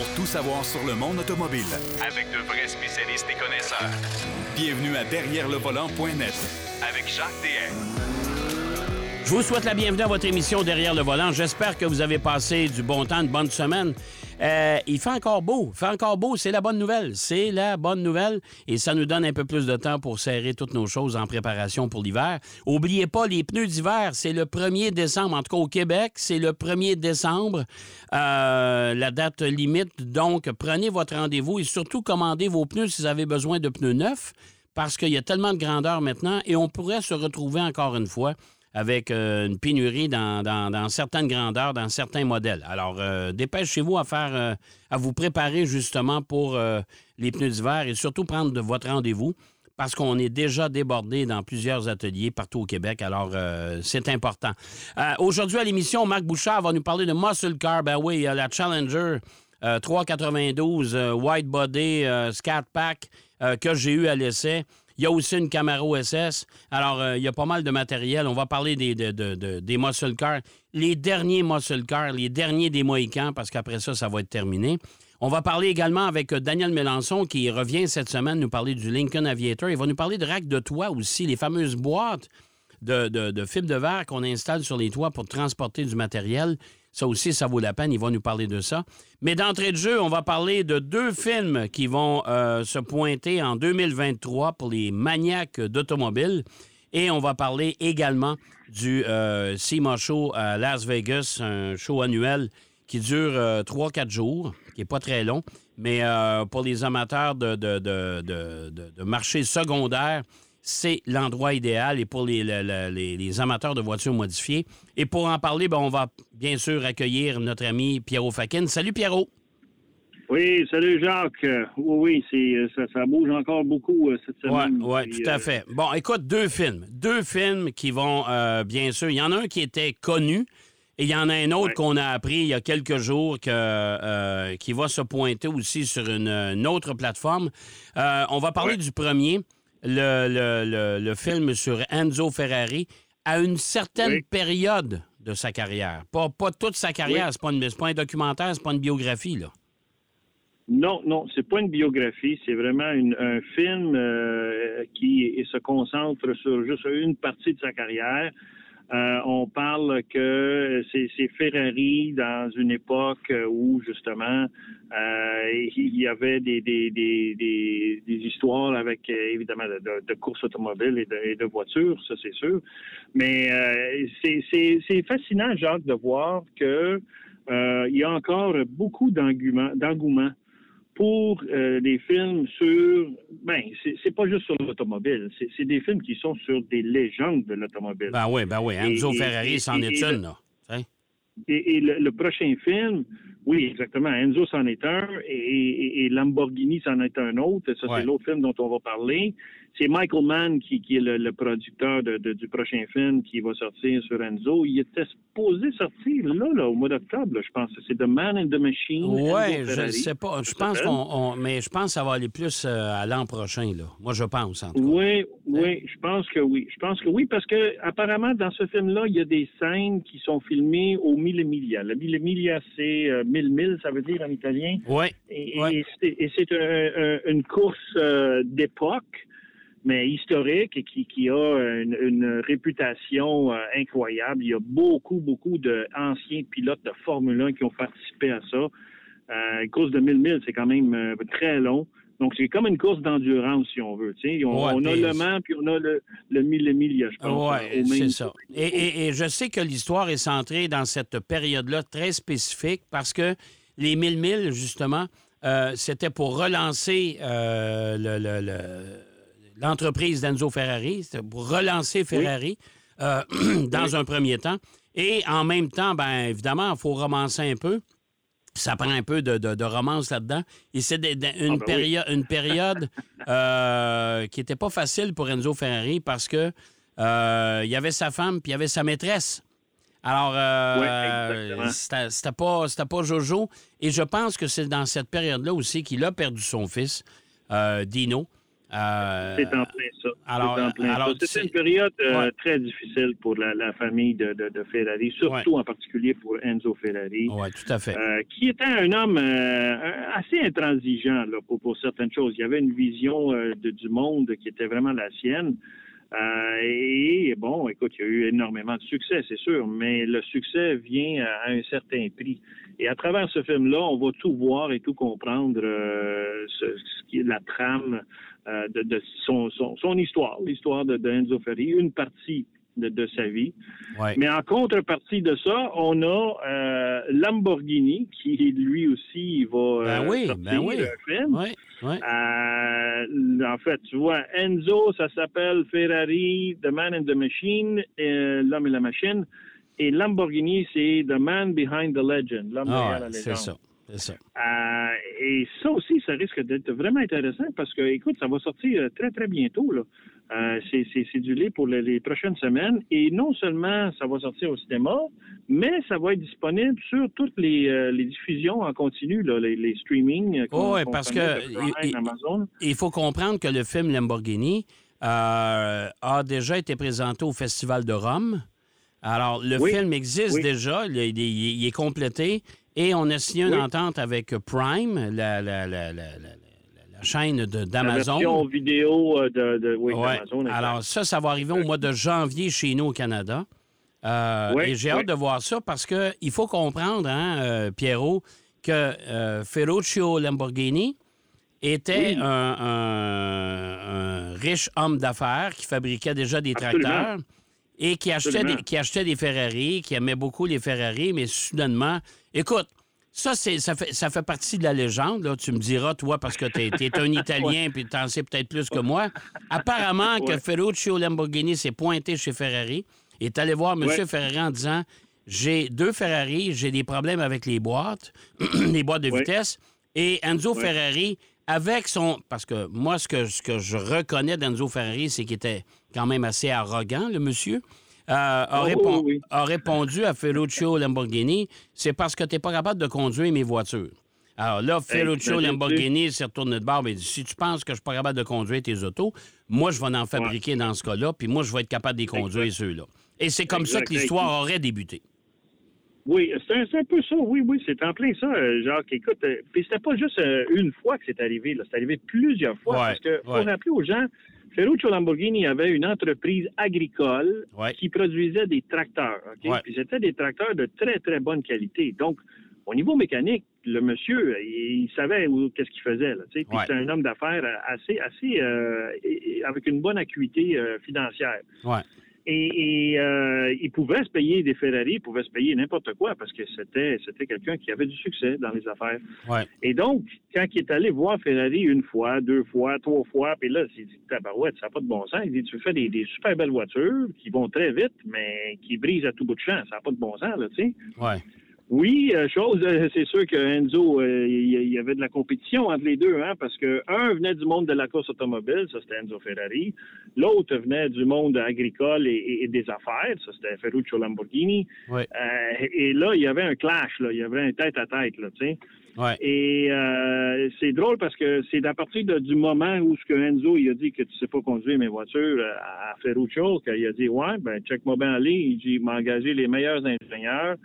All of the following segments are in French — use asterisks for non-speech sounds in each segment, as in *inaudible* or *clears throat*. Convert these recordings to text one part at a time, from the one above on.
pour tout savoir sur le monde automobile. Avec de vrais spécialistes et connaisseurs. Bienvenue à Derrière le volant.net avec Jacques DM. Je vous souhaite la bienvenue à votre émission Derrière le volant. J'espère que vous avez passé du bon temps, une bonne semaine. Euh, il fait encore beau. Il fait encore beau. C'est la bonne nouvelle. C'est la bonne nouvelle. Et ça nous donne un peu plus de temps pour serrer toutes nos choses en préparation pour l'hiver. Oubliez pas, les pneus d'hiver, c'est le 1er décembre. En tout cas, au Québec, c'est le 1er décembre. Euh, la date limite. Donc, prenez votre rendez-vous et surtout commandez vos pneus si vous avez besoin de pneus neufs parce qu'il y a tellement de grandeur maintenant et on pourrait se retrouver encore une fois avec euh, une pénurie dans, dans, certaines grandeurs, dans certains modèles. Alors, euh, dépêchez-vous à faire, euh, à vous préparer justement pour les pneus d'hiver et surtout prendre de votre rendez-vous parce qu'on est déjà débordé dans plusieurs ateliers partout au Québec. Alors, c'est important. Aujourd'hui à l'émission, Marc Bouchard va nous parler de Muscle Car. Ben oui, il y a la Challenger euh, 392 euh, White Body Scat Pack que j'ai eu à l'essai. Il y a aussi une Camaro SS. Alors, euh, il y a pas mal de matériel. On va parler des, de- muscle cars. Les derniers muscle cars, les derniers des Mohicans, parce qu'après ça, ça va être terminé. On va parler également avec euh, Daniel Mélenchon, qui revient cette semaine nous parler du Lincoln Aviator. Il va nous parler de rack de toit aussi, les fameuses boîtes de, de, de fibres de verre qu'on installe sur les toits pour transporter du matériel. Ça aussi, ça vaut la peine. Il va nous parler de ça. Mais d'entrée de jeu, on va parler de deux films qui vont euh, se pointer en 2023 pour les maniaques d'automobile. Et on va parler également du euh, SEMA Show à Las Vegas, un show annuel qui dure 3-4 jours, qui est pas très long, mais euh, pour les amateurs de, de, de, de- de marché secondaire, c'est l'endroit idéal et pour les, le- le- les, les amateurs de voitures modifiées. Et pour en parler, ben, on va bien sûr accueillir notre ami Pierrot Fakin. Salut Pierrot! Oui, salut Jacques. Oui, oui, euh, ça, ça bouge encore beaucoup euh, cette Ouais, semaine. ouais, Puis, tout à euh, fait. Bon, écoute, deux films. Deux films qui vont, euh, bien sûr, il y en a un qui était connu et il y en a un autre Ouais. qu'on a appris il y a quelques jours que, euh, qui va se pointer aussi sur une, une autre plateforme. Euh, on va parler Ouais. du premier, le, le, le, le film sur Enzo Ferrari, à une certaine Oui. période de sa carrière. Pas, pas toute sa carrière, Oui. c'est pas, une- pas un documentaire, c'est pas une biographie, là. Non, non, c'est pas une biographie, c'est vraiment une- un film euh, qui se concentre sur juste une partie de sa carrière. Euh, on parle que c'est c'est Ferrari dans une époque où justement euh, il y avait des, des, des, des, des histoires avec euh, évidemment de, courses automobiles et de, et de voitures, ça c'est sûr. Mais euh, c'est- fascinant, Jacques, de voir que euh, il y a encore beaucoup d'engouement pour euh, des films sur ben c'est pas juste sur l'automobile, c'est des films qui sont sur des légendes de l'automobile. Ben oui, ben oui. Enzo Et- et- Ferrari, c'en est une, là. Et, et le, le prochain film, oui, exactement. Enzo c'en est un et, et- et Lamborghini c'en est un autre. Ça, Ouais. c'est l'autre film dont on va parler. C'est Michael Mann qui, qui est le, le producteur de, de- du prochain film qui va sortir sur Enzo. Il était supposé sortir là, là au mois d'octobre, je pense. C'est The Man in the Machine. Enzo je Ferrari. sais pas. Je pense qu'on, on- mais je pense que ça va aller plus euh, à l'an prochain là. Moi, je pense en tout cas. Oui, oui, je pense que oui. Je pense que oui, parce que apparemment dans ce film-là, il y a des scènes qui sont filmées au mille miglia. Le mille miglia, c'est euh, mille mille, ça veut dire en italien. Ouais. Et, Ouais. et c'est- un- un- une course euh, d'époque, mais historique, et qui, qui a une, une réputation euh, incroyable. Il y a beaucoup, beaucoup d'anciens pilotes de Formule 1 qui ont participé à ça. Euh, une course de 1000 milles, c'est quand même très long. Donc, c'est comme une course d'endurance, si on veut. On, Ouais, on a le Mans, puis on a le, le 1000 milles, je pense. Au c'est ça. Et, et- et je sais que l'histoire est centrée dans cette période-là très spécifique parce que les 1000 milles, justement, euh, c'était pour relancer euh, le- le- le- l'entreprise d'Enzo Ferrari, c'était pour relancer Ferrari euh, *clears throat* dans un premier temps. Et en même temps, ben évidemment, il faut romancer un peu. Ça prend un peu de, de- de romance là-dedans. Et c'est une, ben oui. une période *laughs* euh, qui n'était pas facile pour Enzo Ferrari parce que euh, il y avait sa femme puis il y avait sa maîtresse. Alors, euh, c'était pas, Jojo. Et je pense que c'est dans cette période-là aussi qu'il a perdu son fils, Dino. Euh, c'est en plein ça. Alors, C'était une période euh, très difficile pour la, famille de, Ferrari, surtout en particulier pour Enzo Ferrari. Oui, tout à fait. Euh, qui était un homme assez intransigeant là, pour, certaines choses. Il avait une vision du monde qui était vraiment la sienne. et bon, écoute, il y a eu énormément de succès, c'est sûr, mais le succès vient à, un certain prix. Et à travers ce film-là, on va tout voir et tout comprendre ce, qui est la trame euh, de, son, son, histoire, l'histoire de, Enzo Ferri, une partie de, sa vie. Mais en contrepartie de ça, on a euh, Lamborghini qui lui aussi va ben oui, sortir ben oui. film. Euh, en fait, tu vois, Enzo, ça s'appelle Ferrari, The Man and the Machine, l'homme et la machine. Et Lamborghini, c'est The Man Behind the Legend, l'homme ah, derrière la légende. C'est ça. Euh, et ça aussi, ça risque d'être vraiment intéressant parce que, écoute, ça va sortir très, très bientôt. Là. Euh, c'est du lait pour les, prochaines semaines. Et non seulement ça va sortir au cinéma, mais ça va être disponible sur toutes les, euh, diffusions en continu, les, les streamings. Oh, oui, parce que il, faut comprendre que le film Lamborghini a déjà été présenté au Festival de Rome. Alors, le film existe déjà, il, est complété. Et on a signé une entente avec Prime, la, la, la, la chaîne d'Amazon. La version vidéo euh, de, de oui, d'Amazon. Alors ça, ça va arriver au mois de janvier chez nous au Canada. Euh, et j'ai hâte de voir ça parce qu'il faut comprendre, hein, euh, Pierrot, que Ferruccio Lamborghini était un, riche homme d'affaires qui fabriquait déjà des tracteurs et qui achetait, des, qui achetait des Ferrari, qui aimait beaucoup les Ferrari, mais soudainement, écoute, ça, c'est, ça, fait, ça fait partie de la légende. Là. Tu me diras, toi, parce que tu es, un *laughs* Italien puis tu en sais peut-être plus que moi. Apparemment que Ferruccio Lamborghini s'est pointé chez Ferrari et est allé voir M. Ferrari en disant J'ai deux Ferrari, j'ai des problèmes avec les boîtes, *clears throat* les boîtes de vitesse. Et Enzo Ferrari, avec son. Parce que moi, ce que, ce que je reconnais d'Enzo Ferrari, c'est qu'il était quand même assez arrogant, le monsieur. Euh, a, oh, a, répondu à Ferruccio Lamborghini, c'est parce que tu n'es pas capable de conduire mes voitures. Alors là, Ferruccio Lamborghini s'est retourné de bord et dit Si tu penses que je ne suis pas capable de conduire tes autos, moi, je vais en fabriquer dans ce cas-là, puis moi, je vais être capable de les conduire ceux-là. Et c'est comme ça que l'histoire aurait débuté. Oui, c'est un, peu ça. Oui, oui, c'est en plein ça, euh, Jacques. Écoute, euh, puis c'était pas juste une fois que c'est arrivé, c'est arrivé plusieurs fois. parce que faut rappeler aux gens, Ferruccio Lamborghini avait une entreprise agricole qui produisait des tracteurs. Puis c'était des tracteurs de très, très bonne qualité. Donc, au niveau mécanique, le monsieur, il, savait qu'est-ce qu'il faisait. Là, Puis c'était un homme d'affaires assez, assez euh, avec une bonne acuité euh, financière. Et, euh, il pouvait se payer des Ferrari, il pouvait se payer n'importe quoi parce que c'était c'était quelqu'un qui avait du succès dans les affaires. Et donc, quand il est allé voir Ferrari une fois, deux fois, trois fois, puis là, il dit Tabarouette, ça n'a pas de bon sens. Il dit Tu fais des, des, super belles voitures qui vont très vite, mais qui brisent à tout bout de champ. Ça n'a pas de bon sens, là, tu sais. Oui, euh, chose, euh, c'est sûr que Enzo, euh, il y, avait de la compétition entre les deux, hein, parce que un venait du monde de la course automobile, ça c'était Enzo Ferrari. L'autre venait du monde agricole et, des affaires, ça c'était Ferruccio Lamborghini. et là, il y avait un clash, là, il y avait un tête à tête, là, tu sais. Et euh, c'est drôle parce que c'est à partir du moment où ce que Enzo il a dit que tu sais pas conduire mes voitures euh, à Ferruccio qu'il a dit ouais ben check moi bien aller il dit m'a engagé les meilleurs ingénieurs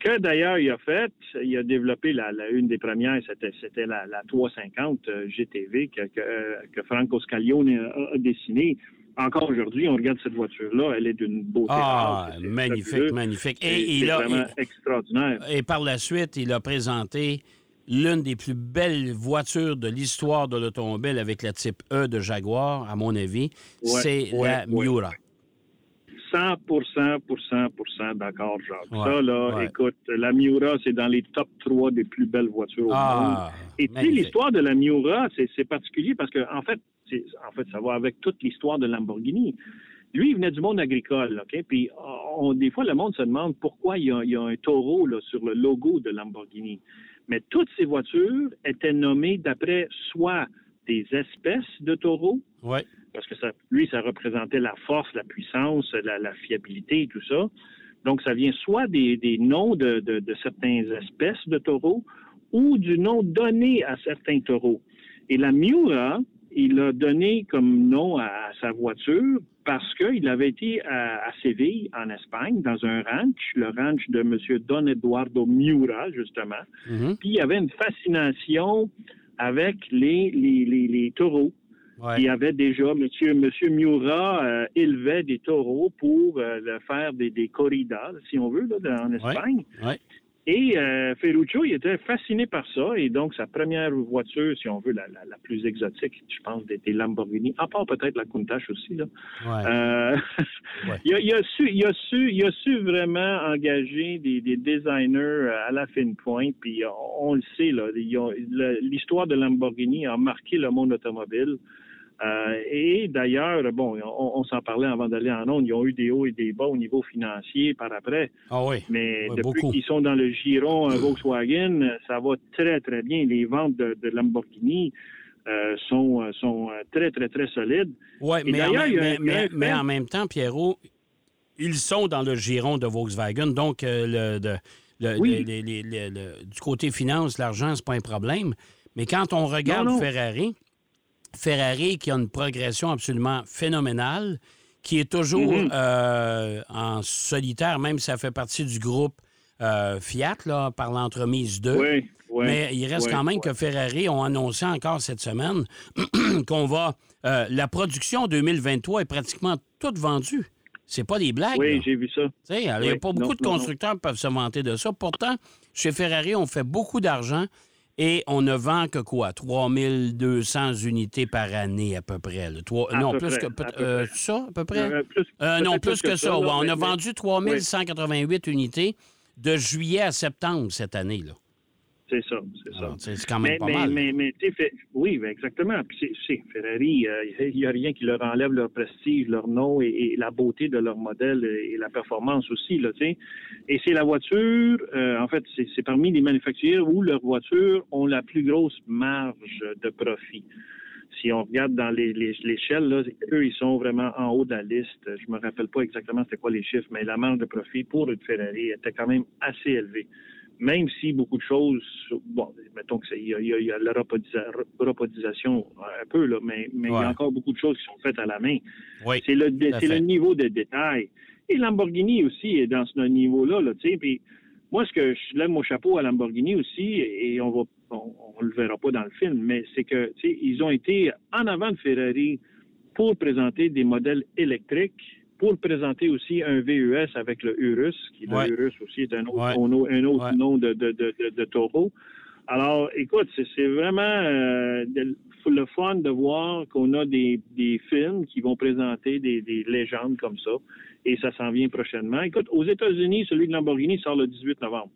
que d'ailleurs il a fait il a développé la, une des premières c'était c'était la, 350 euh, GTV que, que, Franco Scaglione a, a dessiné encore aujourd'hui, on regarde cette voiture-là, elle est d'une beauté. Ah, magnifique, magnifique. Et, il a, vraiment extraordinaire. Et par la suite, il a présenté l'une des plus belles voitures de l'histoire de l'automobile avec la type E de Jaguar, à mon avis, c'est la Miura. 100 d'accord, Jacques. ça, là, écoute, la Miura, c'est dans les top 3 des plus belles voitures au ah, monde. Et tu sais, l'histoire de la Miura, c'est particulier parce que, en fait, en fait, ça va avec toute l'histoire de Lamborghini. Lui, il venait du monde agricole, OK? Puis, des fois, le monde se demande pourquoi il y a, un taureau là, sur le logo de Lamborghini. Mais toutes ces voitures étaient nommées d'après soit des espèces de taureaux, parce que ça, lui, ça représentait la force, la puissance, la, fiabilité et tout ça. Donc, ça vient soit des, noms de, certaines espèces de taureaux ou du nom donné à certains taureaux. Et la Miura il a donné comme nom à, sa voiture parce qu'il avait été à, Séville, en Espagne, dans un ranch, le ranch de M. Don Eduardo Miura, justement. Mm-hmm. Puis il y avait une fascination avec les, les, taureaux. Il y avait déjà, Monsieur, Monsieur Miura euh, élevait des taureaux pour euh, faire des, des corridas, si on veut, là, en Espagne. Et euh, Ferruccio, il était fasciné par ça. Et donc, sa première voiture, si on veut, la, plus exotique, je pense, était Lamborghini. À part peut-être la Countach aussi. Là. Euh, *laughs* il, a, su, il, a su, il a su vraiment engager des, designers à la fine pointe. Puis on, le sait, là, l'histoire de Lamborghini a marqué le monde automobile. Euh, et d'ailleurs, bon, on, s'en parlait avant d'aller en ondes, ils ont eu des hauts et des bas au niveau financier par après. Ah oui. Mais depuis qu'ils sont dans le giron Volkswagen, ça va très, très bien. Les ventes de, Lamborghini euh, sont, sont très, très, très solides. Oui, mais, mais, en même temps, Pierrot, ils sont dans le giron de Volkswagen, donc euh, le, du côté finance, l'argent, c'est pas un problème. Mais quand on regarde Ferrari, Ferrari qui a une progression absolument phénoménale, qui est toujours mhm. euh, en solitaire, même si ça fait partie du groupe euh, Fiat, là, par l'entremise d'eux. Mais il reste quand même que Ferrari ont annoncé encore cette semaine *clears throat* qu'on va. Euh, la production 2023 est pratiquement toute vendue. C'est pas des blagues. Oui, j'ai vu ça. Il n'y a pas beaucoup de constructeurs qui peuvent se vanter de ça. Pourtant, chez Ferrari, on fait beaucoup d'argent et on ne vend que quoi? 3200 unités par année à peu près. non, plus que euh, ça, à peu près? Euh, euh, non, plus, que, ça. on a vendu 3188 unités de juillet à septembre cette année. Là. C'est ça, c'est ça. C'est quand même pas mal. Mais, mais fait, oui, exactement. Puis c'est Ferrari, euh, il n'y a rien qui leur enlève leur prestige, leur nom et, la beauté de leur modèle et, la performance aussi, là, Et c'est la voiture, euh, en fait, c'est parmi les manufacturiers où leurs voitures ont la plus grosse marge de profit. Si on regarde dans l'échelle, là, eux, ils sont vraiment en haut de la liste. Je me rappelle pas exactement c'était quoi les chiffres, mais la marge de profit pour une Ferrari était quand même assez élevée même si beaucoup de choses, bon, mettons qu'il y, y, y, a la robotisation un peu, là, mais, mais il y a encore beaucoup de choses qui sont faites à la main. c'est le, le niveau de détail. Et Lamborghini aussi est dans ce niveau-là, là, tu sais, puis moi, ce que je lève mon chapeau à Lamborghini aussi, et on va, on, le verra pas dans le film, mais c'est que, tu sais, ils ont été en avant de Ferrari pour présenter des modèles électriques pour présenter aussi un VUS avec le Urus, qui le Urus aussi est un autre, un autre nom de, de, de, de, taureau. Alors, écoute, c'est vraiment euh, le fun de voir qu'on a des, des, films qui vont présenter des, des légendes comme ça, et ça s'en vient prochainement. Écoute, aux États-Unis, celui de Lamborghini sort le 18 novembre.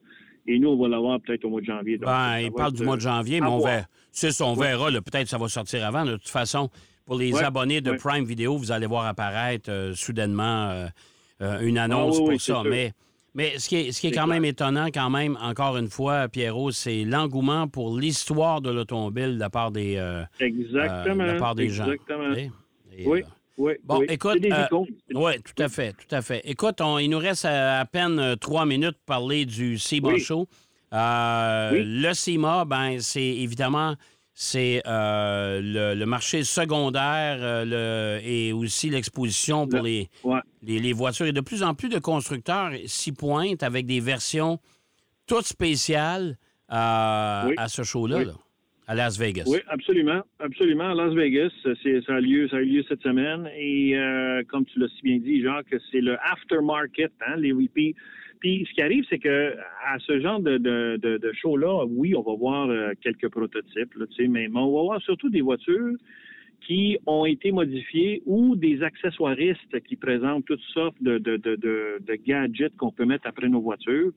Et nous, on va l'avoir peut-être au mois de janvier. ben, il parle du mois de janvier, mais on, verra. on verra. Peut-être que ça va sortir avant. De toute façon, pour les abonnés de Prime Video, vous allez voir apparaître euh, soudainement euh, euh, une ah annonce pour ça. Mais, mais ce qui est, ce qui est, quand même étonnant, quand même, encore une fois, Pierrot, c'est l'engouement pour l'histoire de l'automobile de la part des, Exactement. de la part des gens. oui. Oui, bon, écoute, oui, tout à fait, tout à fait. Écoute, il nous reste à, peine trois minutes pour parler du CIMA Show. Le CIMA, ben, c'est évidemment c'est euh, le, marché secondaire euh, et aussi l'exposition pour les, les, voitures. Et de plus en plus de constructeurs s'y pointent avec des versions toutes spéciales euh, à ce show-là, à Las Vegas. Oui, absolument. Absolument. À Las Vegas, ça a, lieu, ça a lieu cette semaine. Et comme tu l'as si bien dit, Jacques, c'est le aftermarket, hein, les repeats puis ce qui arrive, c'est que à ce genre de, de, de, show-là, oui, on va voir euh, quelques prototypes, là, mais, mais on va voir surtout des voitures qui ont été modifiées ou des accessoiristes qui présentent toutes sortes de, de, de gadgets qu'on peut mettre après nos voitures.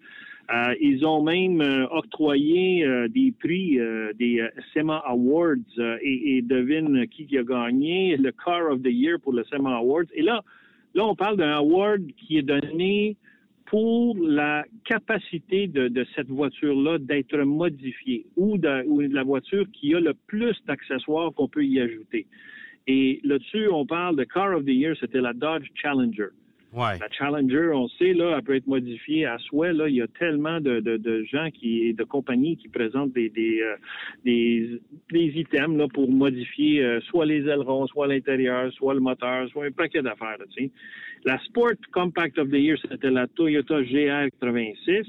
Euh, ils ont même euh, octroyé des prix, des SEMA Awards, et, devine qui, a gagné le Car of the Year pour le SEMA Awards. Et là, là, on parle d'un award qui est donné pour la capacité de, cette voiture-là d'être modifiée ou de, la voiture qui a le plus d'accessoires qu'on peut y ajouter. Et là-dessus, on parle de Car of the Year, c'était la Dodge Challenger. La Challenger, on sait, là, elle peut être modifiée à souhait. Là, il y a tellement de, de, gens qui, de compagnies qui présentent des, des, euh, des, items là, pour modifier euh, soit les ailerons, soit l'intérieur, soit le moteur, soit un paquet d'affaires. La Sport Compact of the Year, c'était la Toyota GR 86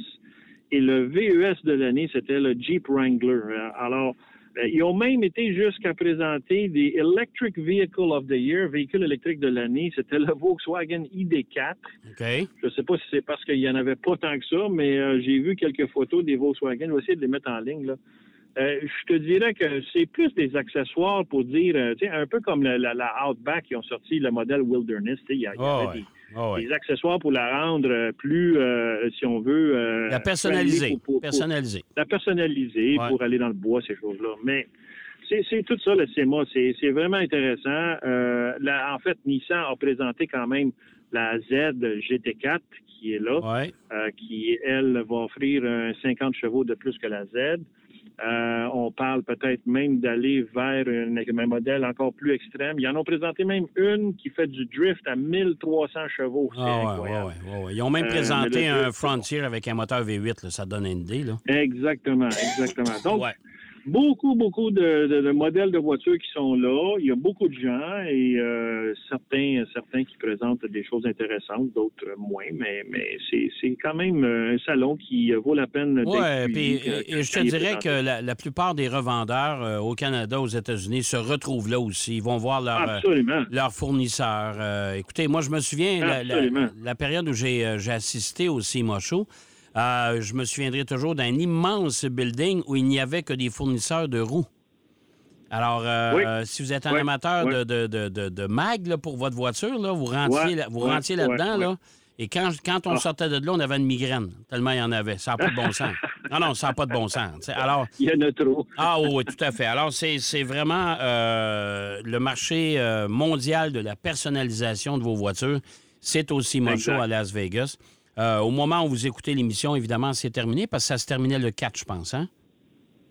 et le VES de l'année, c'était le Jeep Wrangler. Alors, euh, ils ont même été jusqu'à présenter des Electric Vehicle of the Year, véhicule électrique de l'année. C'était le Volkswagen ID4. Okay. Je ne sais pas si c'est parce qu'il n'y en avait pas tant que ça, mais euh, j'ai vu quelques photos des Volkswagen. Je vais essayer de les mettre en ligne. Là. Euh, je te dirais que c'est plus des accessoires pour dire, sais, un peu comme la, Outback qui ont sorti le modèle Wilderness. Il y, a, oh, des, oh, des, accessoires pour la rendre plus, si on veut... la personnaliser. personnaliser. la personnaliser pour aller dans le bois, ces choses-là. Mais c'est tout ça, le CEMA. C'est vraiment intéressant. Euh, en fait, Nissan a présenté quand même la Z GT4 qui est là, euh, qui, elle, va offrir 50 chevaux de plus que la Z. Euh, on parle peut-être même d'aller vers un, modèle encore plus extrême. Ils en ont présenté même une qui fait du drift à 1300 chevaux. C'est ah, incroyable. Ils ont même présenté un Frontier avec un moteur V8. ça donne une idée. Là. Exactement, exactement. Donc, beaucoup, beaucoup de, modèles de voitures qui sont là. Il y a beaucoup de gens et euh, certains, certains qui présentent des choses intéressantes, d'autres moins, mais, mais c'est quand même un salon qui vaut la peine Oui, puis je te dirais que la, plupart des revendeurs euh, au Canada, aux États-Unis, se retrouvent là aussi. Ils vont voir leur, leur fournisseur. écoutez, moi, je me souviens, la, période où j'ai assisté au CIMA Show, euh, je me souviendrai toujours d'un immense building où il n'y avait que des fournisseurs de roues. Alors, euh, si vous êtes un amateur de, de, de, mag pour votre voiture, là, vous rentiez, vous rentiez là-dedans. Là, et quand, quand on ah. sortait de là, on avait une migraine. Tellement il y en avait. Ça n'a pas de bon sens. *laughs* Non, non, ça n'a pas de bon sens. Alors, il y en a trop. ah oui, tout à fait. Alors, c'est vraiment euh, le marché mondial de la personnalisation de vos voitures. C'est aussi Mocho à Las Vegas. Euh, au moment où vous écoutez l'émission, évidemment, c'est terminé parce que ça se terminait le 4, je pense, hein?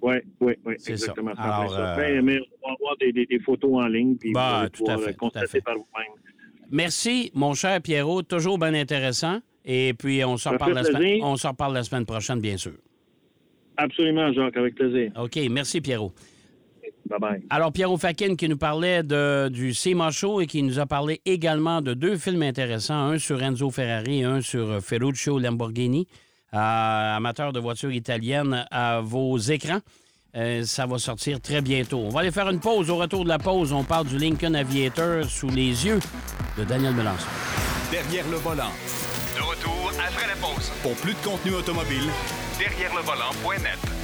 Oui, oui, oui, exactement. Ça. Alors, euh, ben, mais on va avoir des, photos en ligne puis bah, tout à fait, constater par vous-même. Merci, mon cher Pierrot. Toujours bien intéressant. Et puis, on s'en reparle, la semaine, on reparle la semaine prochaine, bien sûr. Absolument, Jacques, avec plaisir. OK, merci, Pierrot. Alors, Pierre Fakin qui nous parlait de, du CIMA Show et qui nous a parlé également de deux films intéressants, un sur Enzo Ferrari et un sur Ferruccio Lamborghini. Euh, amateur de voitures italiennes à vos écrans. Euh, ça va sortir très bientôt. On va aller faire une pause. Au retour de la pause, on parle du Lincoln Aviator sous les yeux de Daniel Melançon. Derrière le volant. De retour après la pause. Pour plus de contenu automobile, derrière le volant.net.